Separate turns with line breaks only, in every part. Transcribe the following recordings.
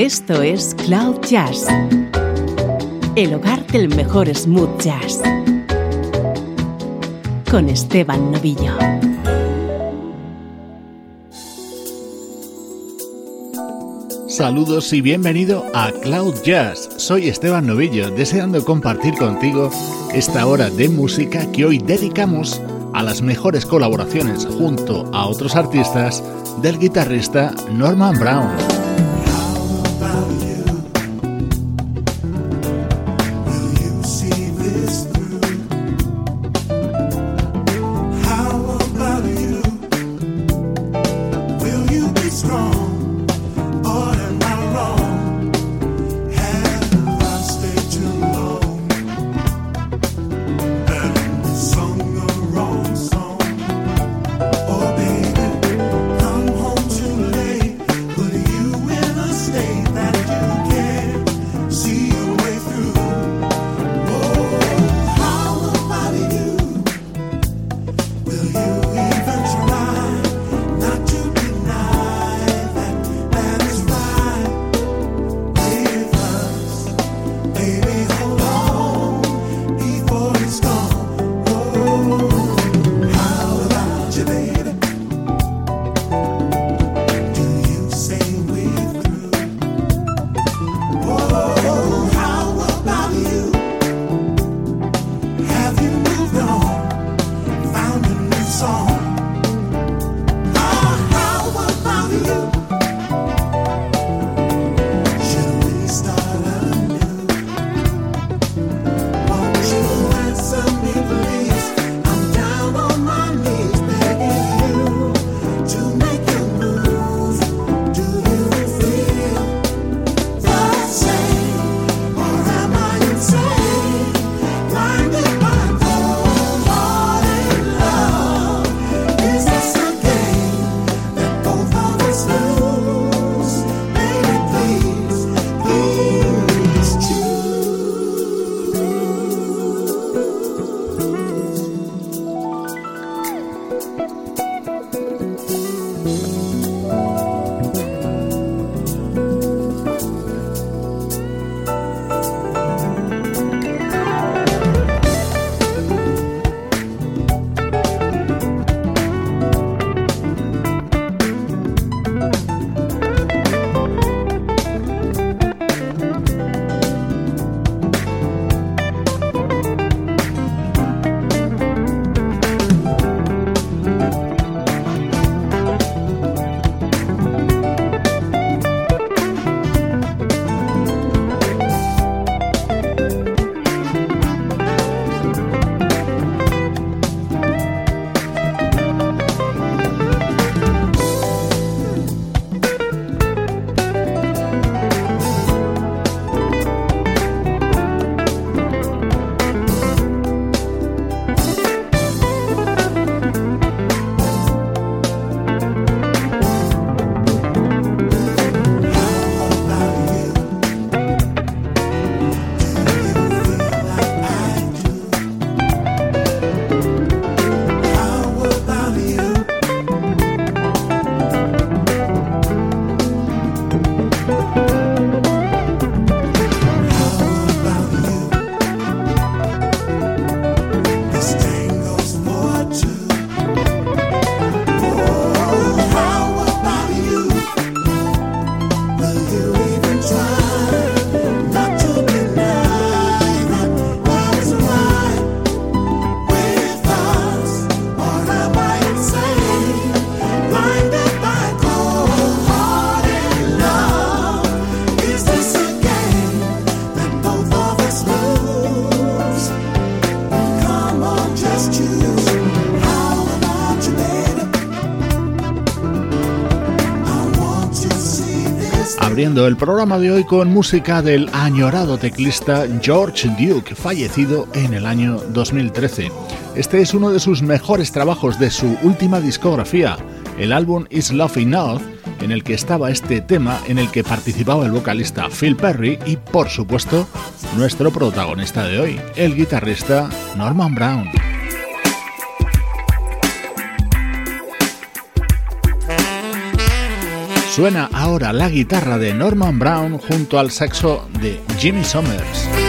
Esto es Cloud Jazz, el hogar del mejor smooth jazz, con Esteban Novillo.
Saludos y bienvenido a Cloud Jazz. Soy Esteban Novillo, deseando compartir contigo esta hora de música que hoy dedicamos a las mejores colaboraciones junto a otros artistas del guitarrista Norman Brown. El programa de hoy con música del añorado teclista George Duke, fallecido en el año 2013. Este es uno de sus mejores trabajos de su última discografía, el álbum Is Love Enough, en el que estaba este tema en el que participaba el vocalista Phil Perry y, por supuesto, nuestro protagonista de hoy, el guitarrista Norman Brown.
Suena ahora la guitarra de Norman Brown junto al saxo de Jimmy Summers.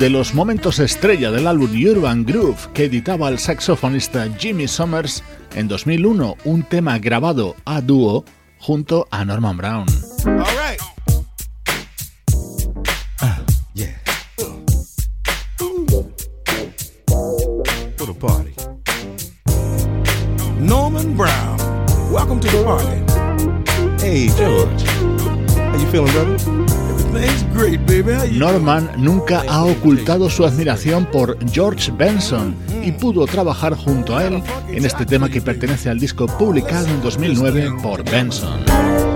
De los momentos estrella del álbum Urban Groove que editaba el saxofonista Jimmy Summers en 2001, un tema grabado a dúo junto a Norman Brown.
Norman
nunca ha ocultado su admiración por George Benson y pudo trabajar junto a él en este tema que pertenece al disco publicado en 2009 por Benson.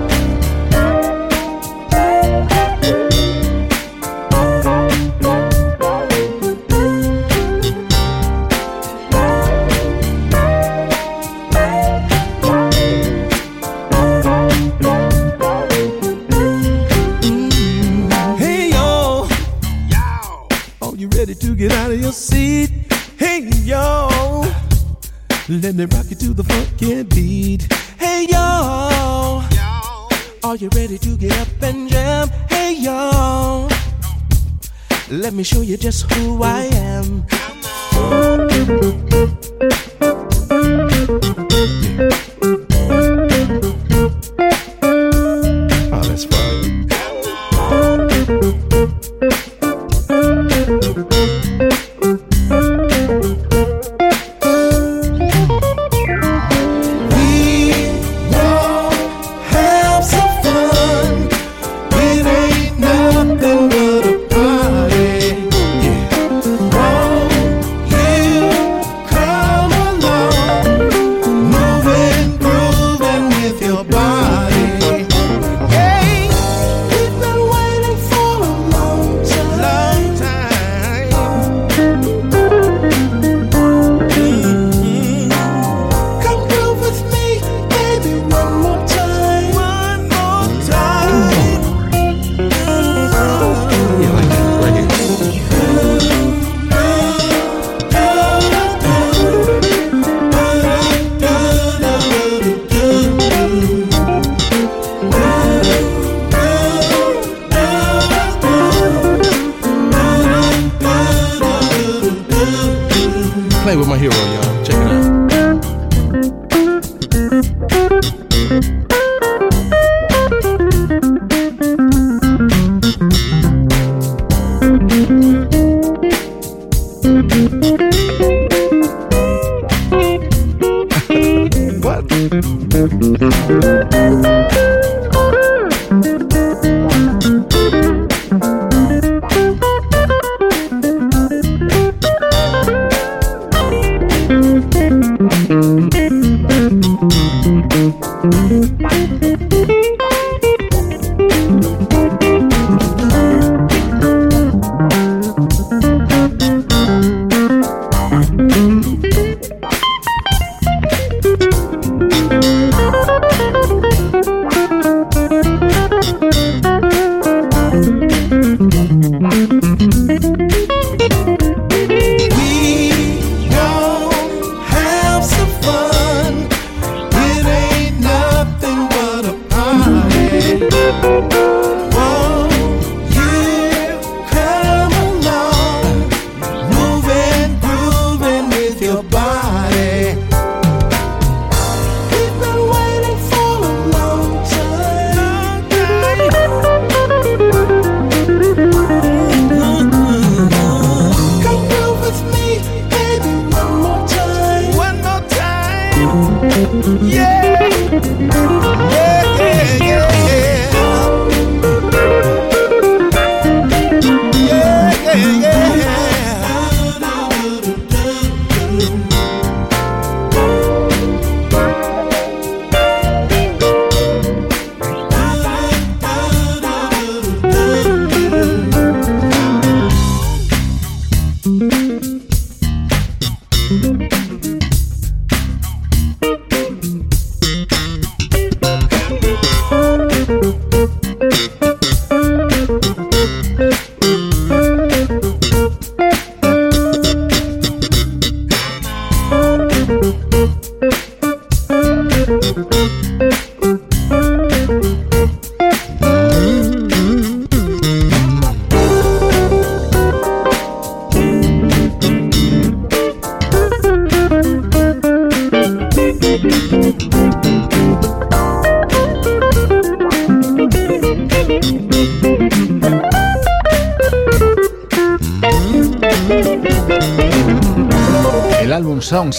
yeah.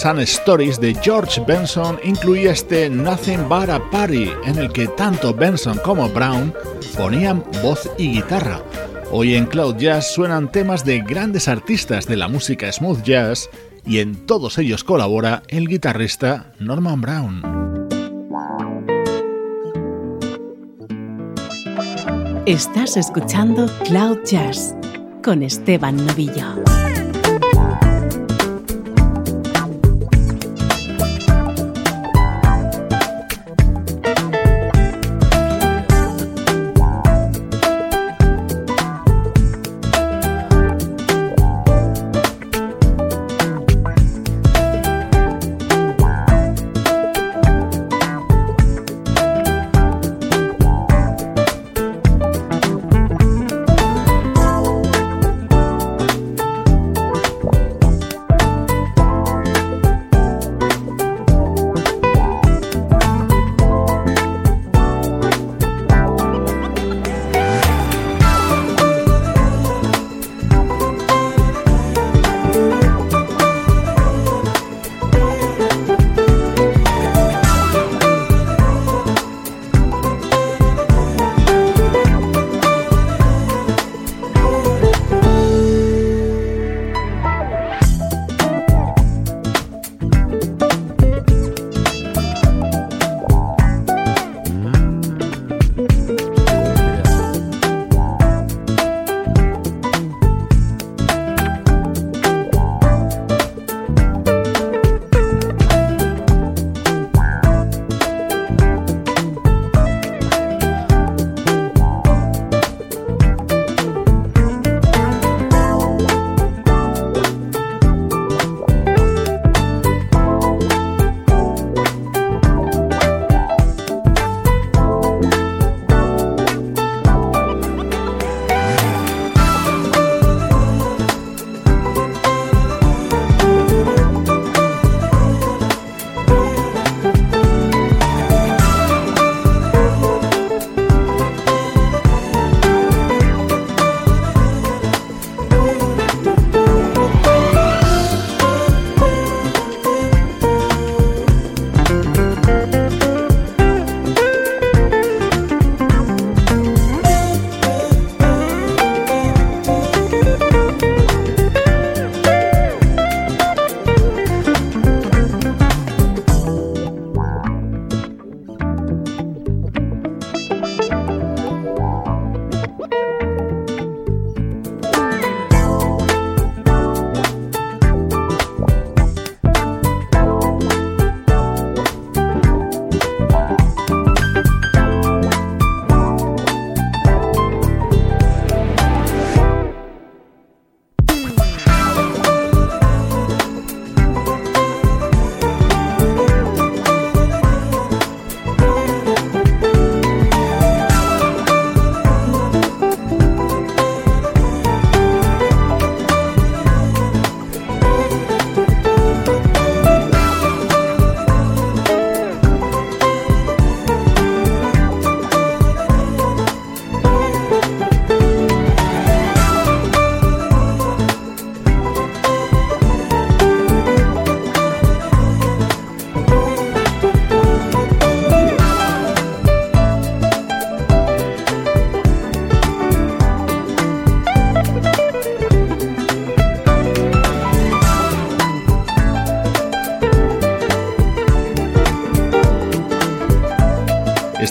And
Stories de George Benson incluía este Nothing But a Party, en el que tanto Benson como Brown ponían voz y guitarra. Hoy en Cloud Jazz suenan temas de grandes artistas de la música smooth jazz y en todos ellos colabora el guitarrista Norman Brown.
Estás escuchando Cloud Jazz con Esteban Novillo.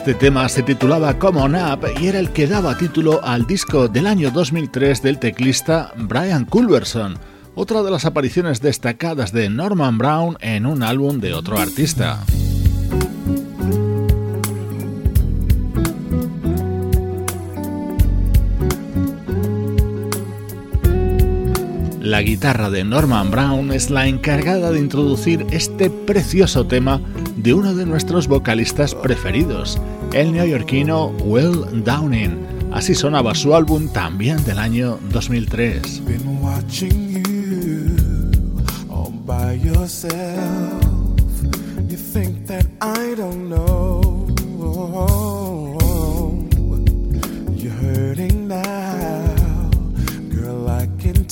Este tema se titulaba Come On Up y era el que daba título al disco del año 2003 del teclista Brian Culverson, otra de las apariciones destacadas de Norman Brown en un álbum de otro artista. La guitarra de Norman Brown es la encargada de introducir este precioso tema de uno de nuestros vocalistas preferidos, el neoyorquino Will Downing. Así sonaba su álbum también del año 2003.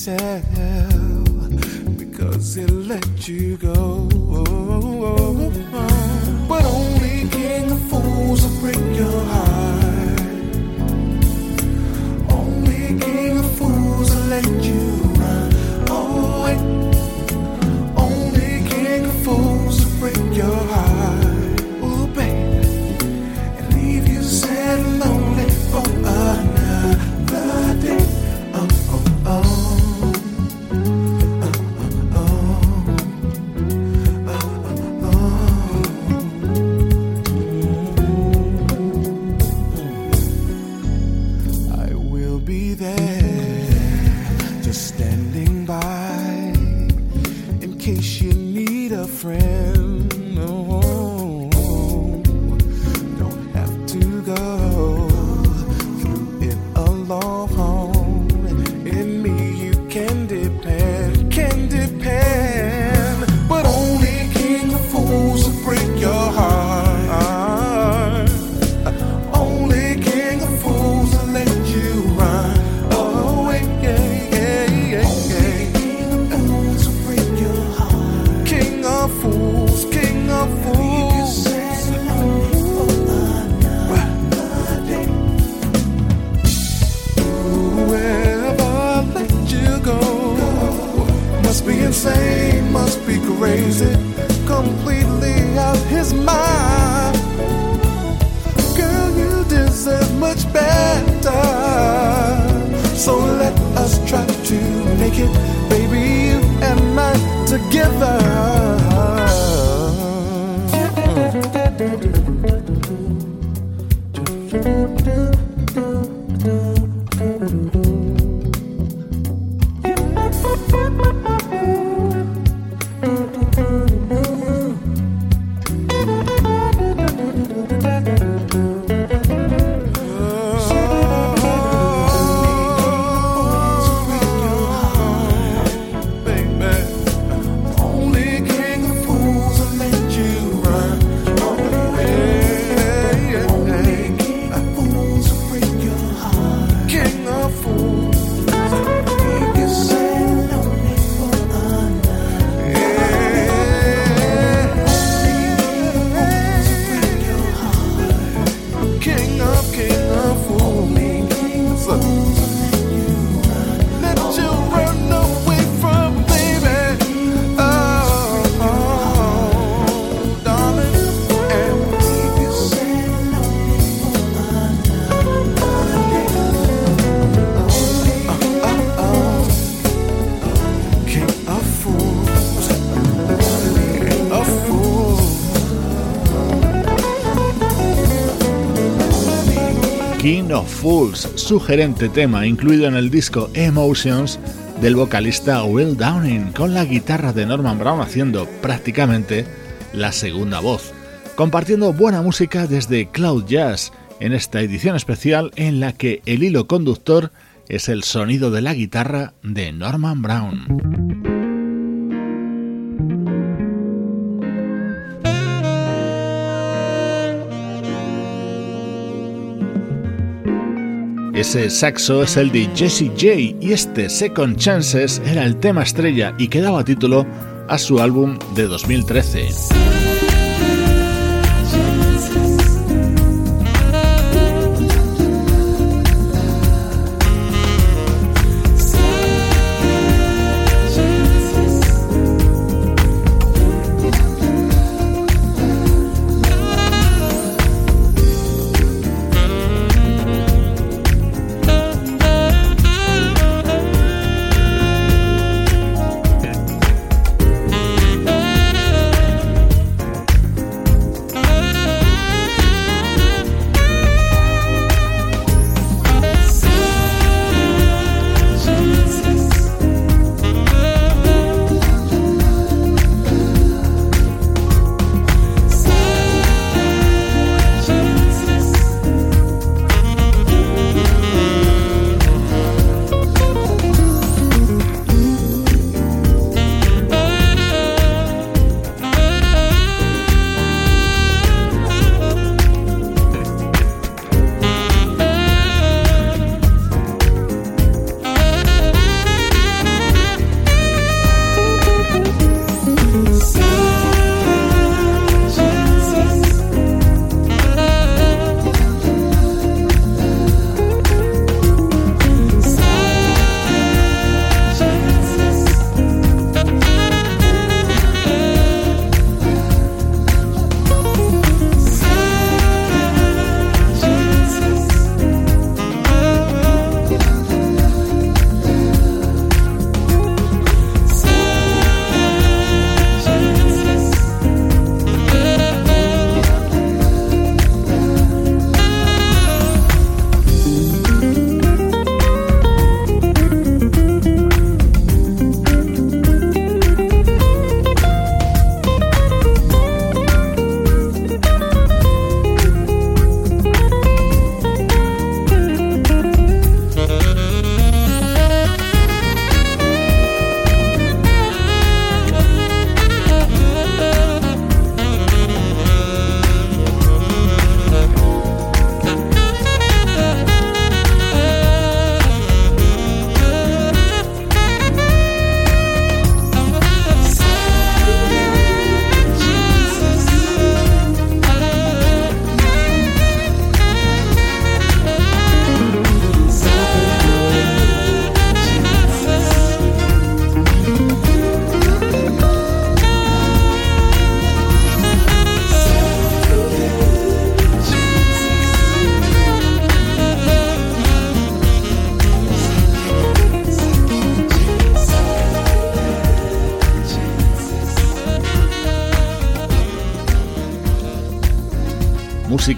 tell because it let you go. Let you Fools, sugerente tema incluido en el disco Emotions del vocalista Will Downing, con la guitarra de Norman Brown haciendo prácticamente la segunda voz, compartiendo buena música desde Cloud Jazz en esta edición especial en la que el hilo conductor es el sonido de la guitarra de Norman Brown. Ese saxo es el de Jesse J y este Second Chances era el tema estrella y que daba título a su álbum de 2013.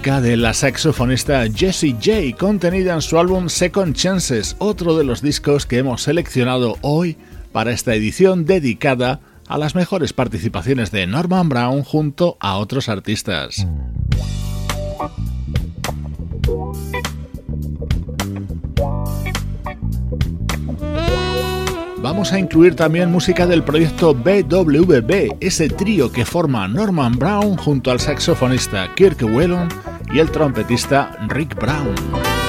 De la saxofonista Jessie J, contenida en su álbum Second Chances, otro de los discos que hemos seleccionado hoy para esta edición dedicada a las mejores participaciones de Norman Brown junto a otros artistas. Vamos a incluir también música del proyecto BWB, ese trío que forma Norman Brown junto al saxofonista Kirk Whelan y el trompetista Rick Brown.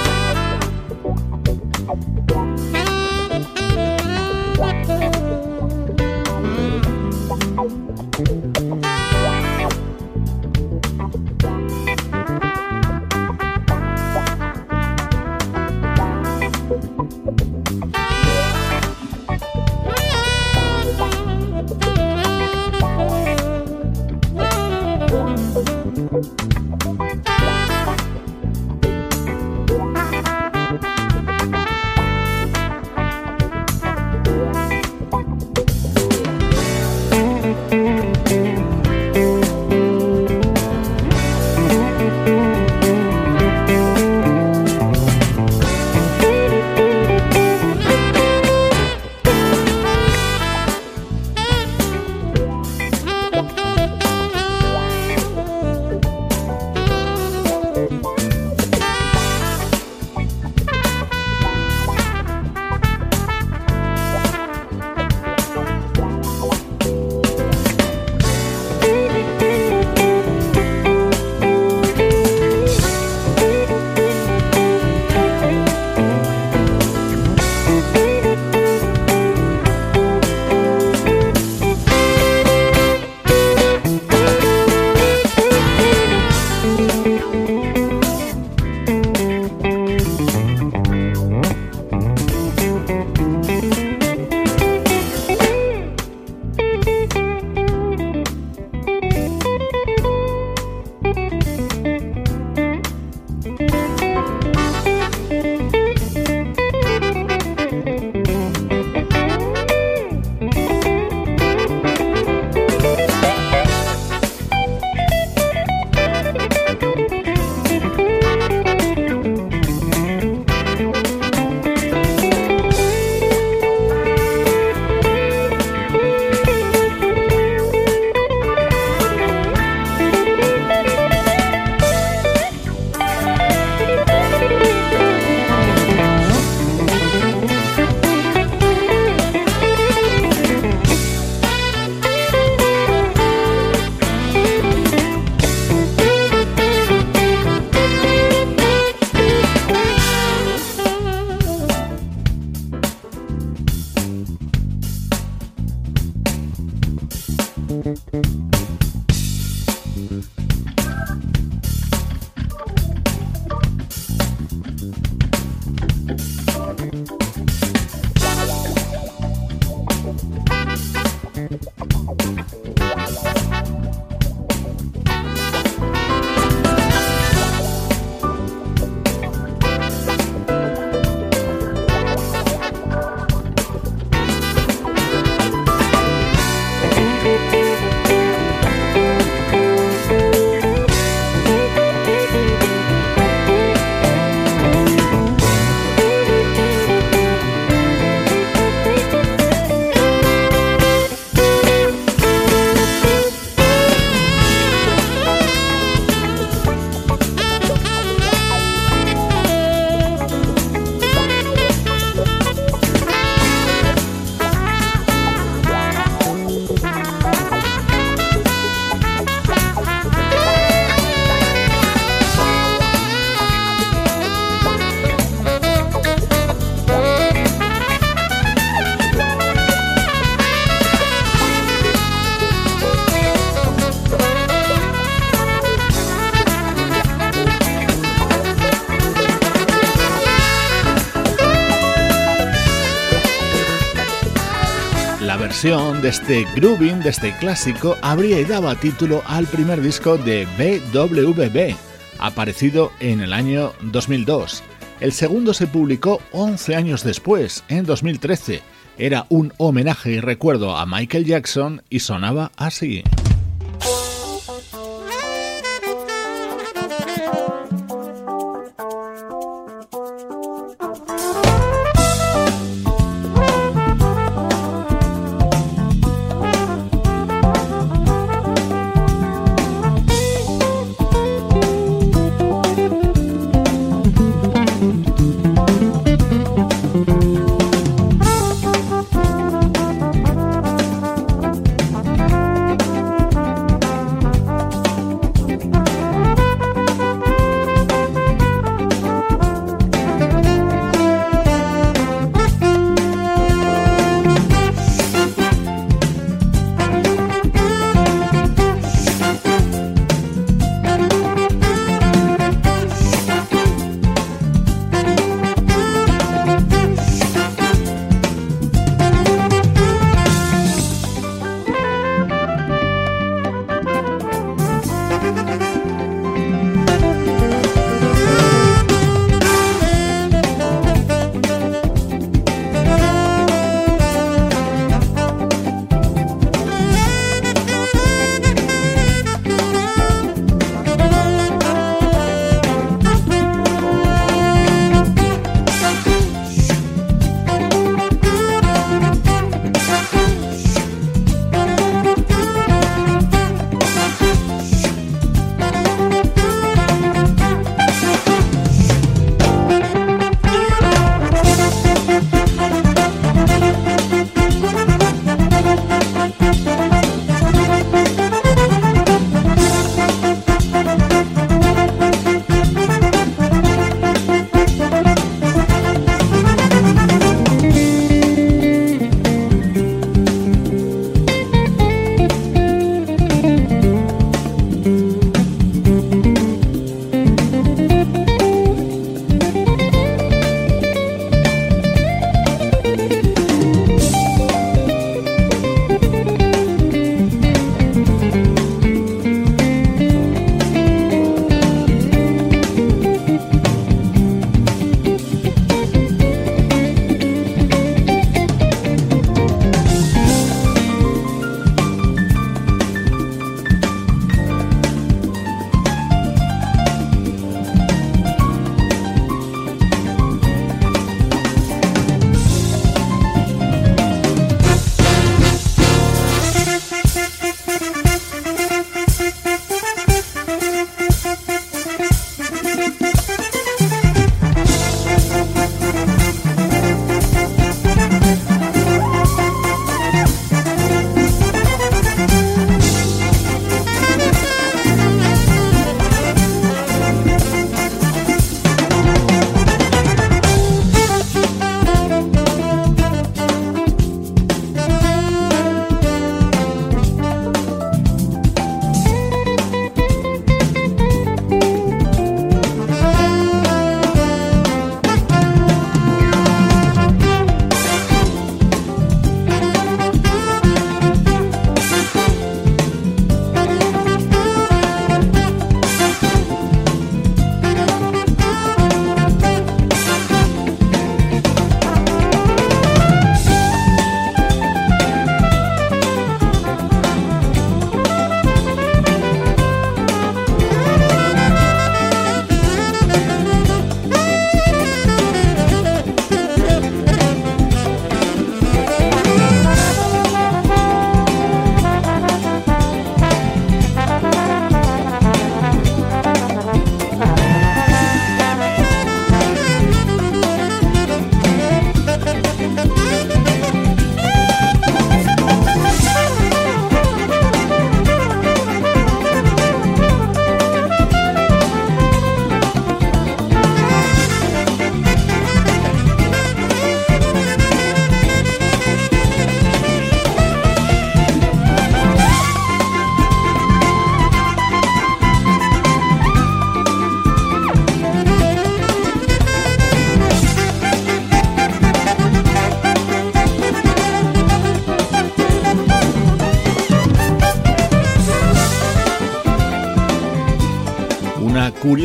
Este grooving, de este clásico, habría y daba título al primer disco de BWB, aparecido en el año 2002. El segundo se publicó 11 años después, en 2013. Era un homenaje y recuerdo a Michael Jackson y sonaba así.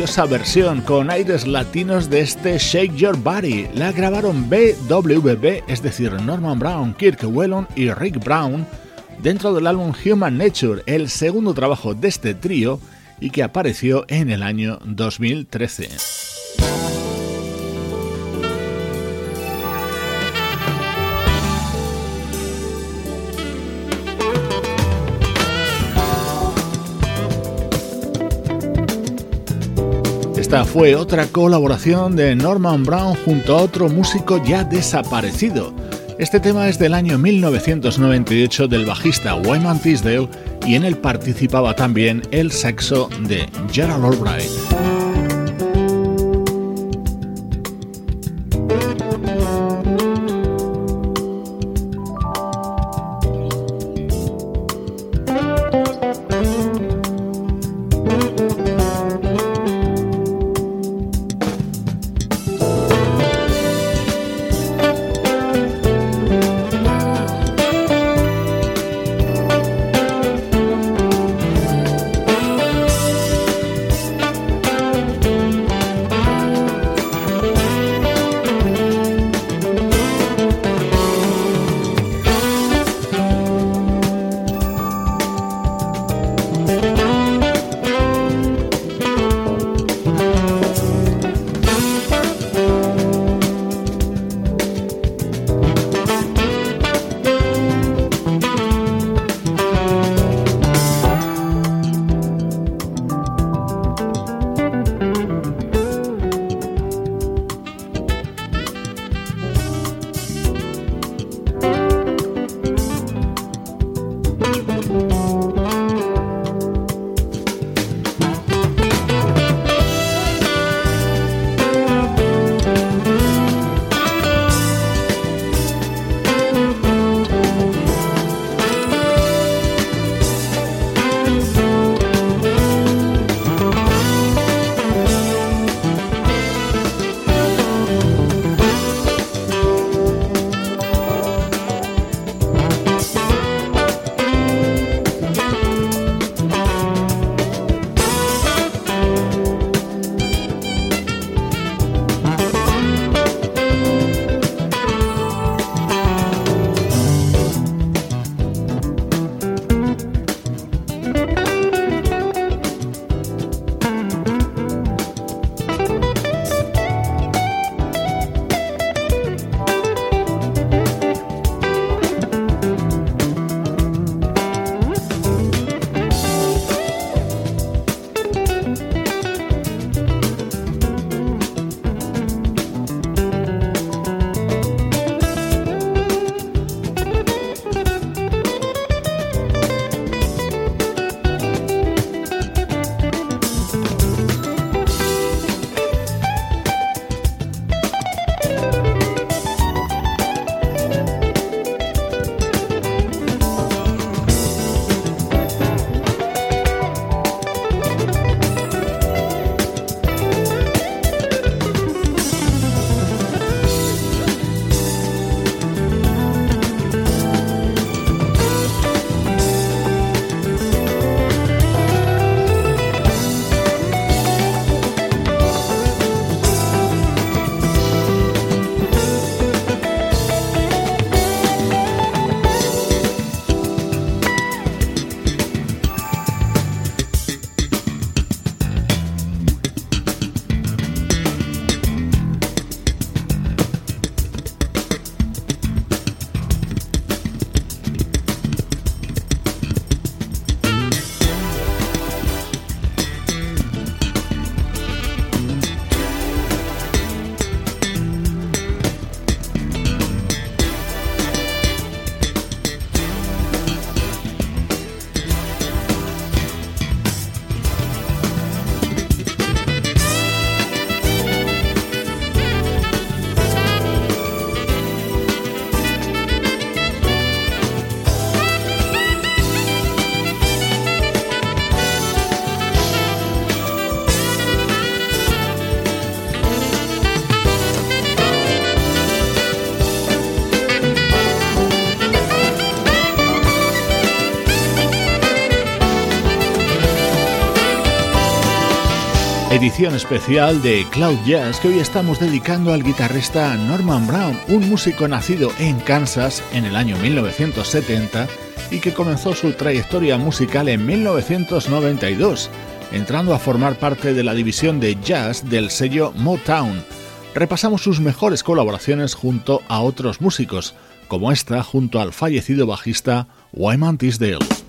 Versión con aires latinos de este Shake Your Body. La grabaron BWB, es decir, Norman Brown, Kirk Whelan y Rick Brown, dentro del álbum Human Nature, el segundo trabajo de este trío y que apareció en el año 2013. Esta fue otra colaboración de Norman Brown junto a otro músico ya desaparecido. Este tema es del año 1998 del bajista Wyman Tisdale y en él participaba también el sexo de Gerald Albright. Edición especial de Cloud Jazz que hoy estamos dedicando al guitarrista Norman Brown, un músico nacido en Kansas en el año 1970 y que comenzó su trayectoria musical en 1992, entrando a formar parte de la división de jazz del sello Motown. Repasamos sus mejores colaboraciones junto a otros músicos, como esta junto al fallecido bajista Wyman Tisdale.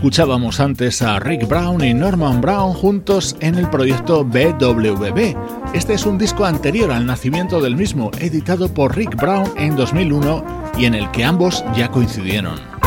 Escuchábamos antes a Rick Brown y Norman Brown juntos en el proyecto BWB. Este es un disco anterior al nacimiento del mismo, editado por Rick Brown en 2001 y en el que ambos ya coincidieron.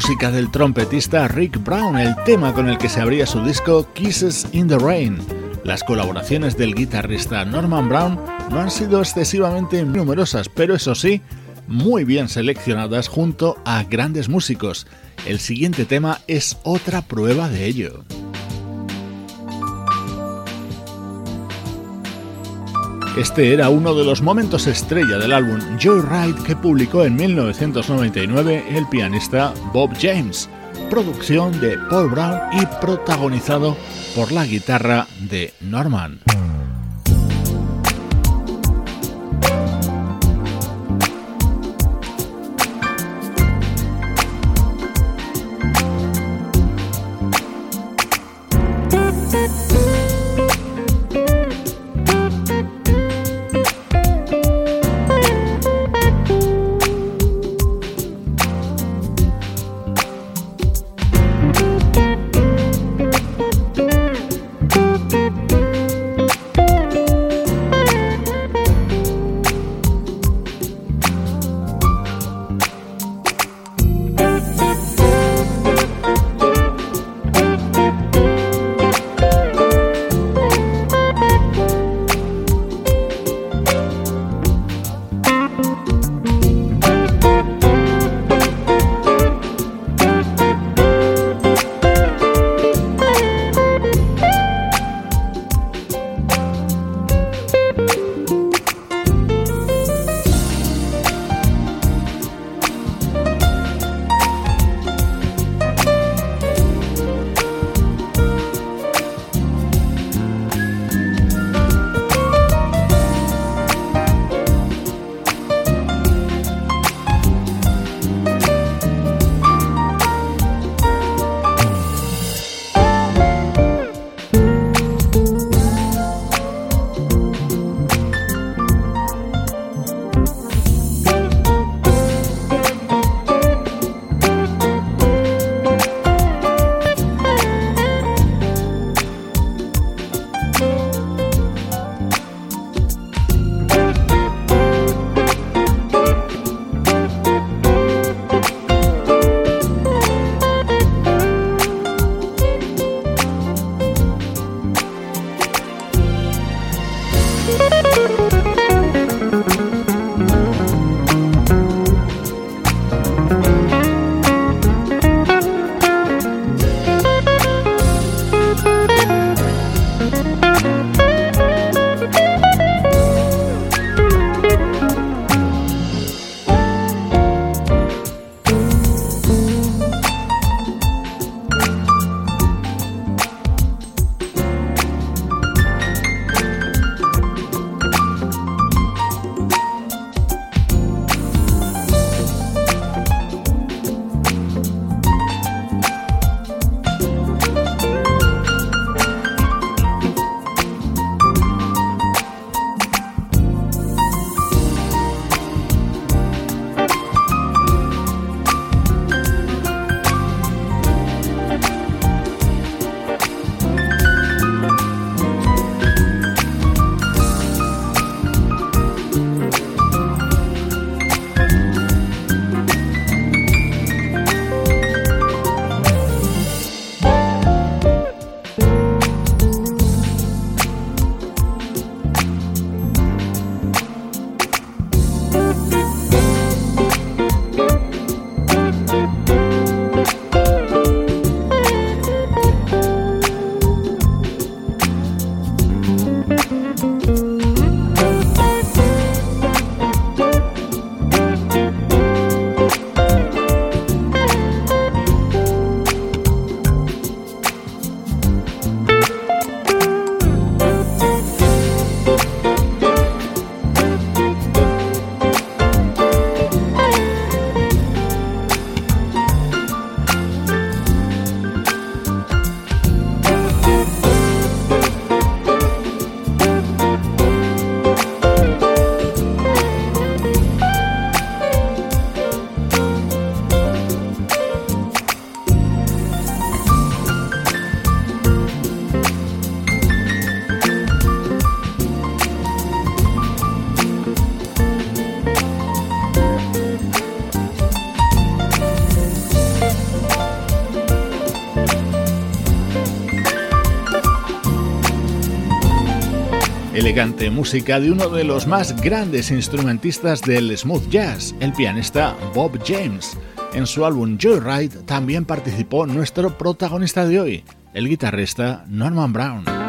Del trompetista Rick Brown, el tema con el que se abría su disco Kisses in the Rain. Las colaboraciones del guitarrista Norman Brown no han sido excesivamente numerosas, pero eso sí, muy bien seleccionadas junto a grandes músicos. El siguiente tema es otra prueba de ello. Este era uno de los momentos estrella del álbum Joyride que publicó en 1999 el pianista Bob James, producción de Paul Brown y protagonizado por la guitarra de Norman. Elegante música de uno de los más grandes instrumentistas del smooth jazz, el pianista Bob James. En su álbum Joyride también participó nuestro protagonista de hoy, el guitarrista Norman Brown.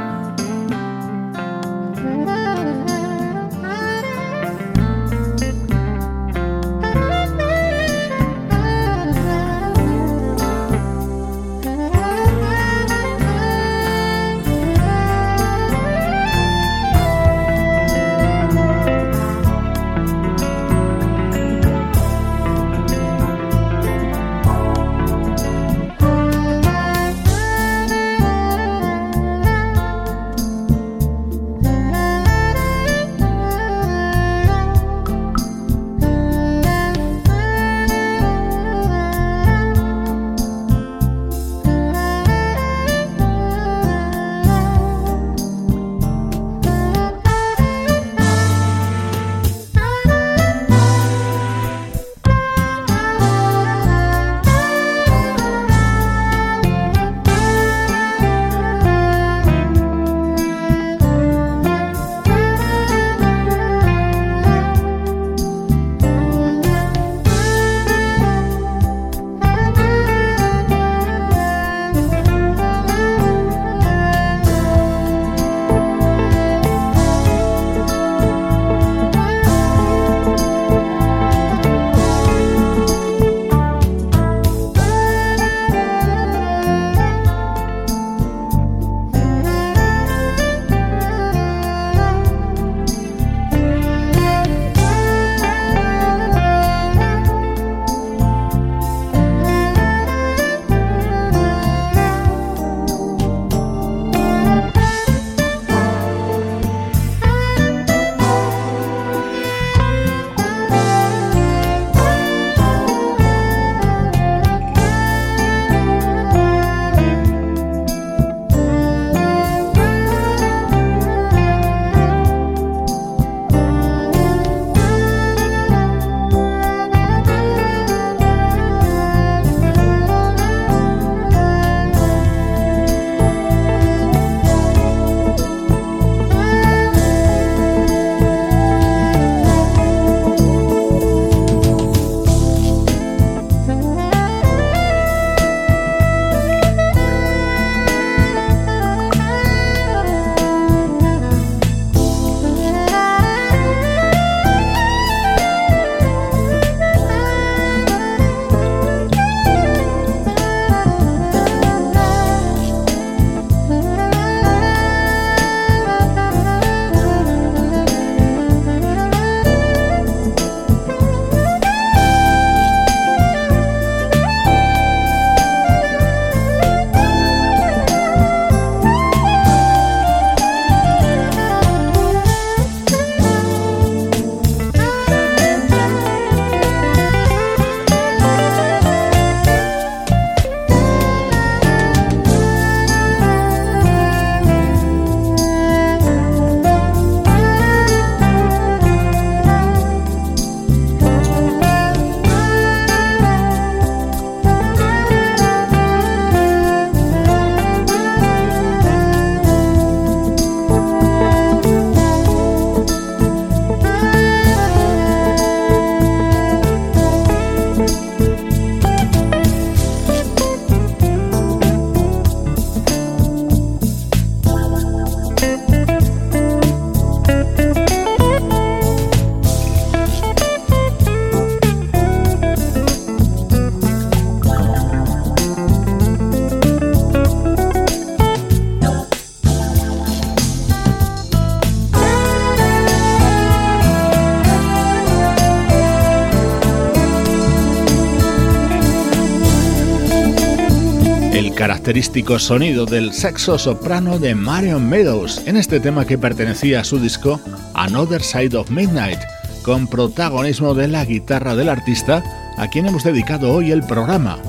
Característico sonido del sexo soprano de Marion Meadows en este tema que pertenecía a su disco Another Side of Midnight, con protagonismo de la guitarra del artista a quien hemos dedicado hoy el programa,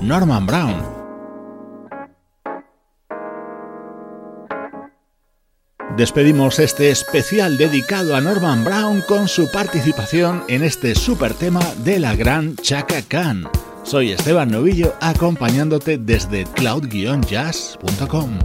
Norman Brown. Despedimos este especial dedicado a Norman Brown con su participación en este super tema de la gran Chaka Khan. Soy Esteban Novillo acompañándote desde cloud-jazz.com.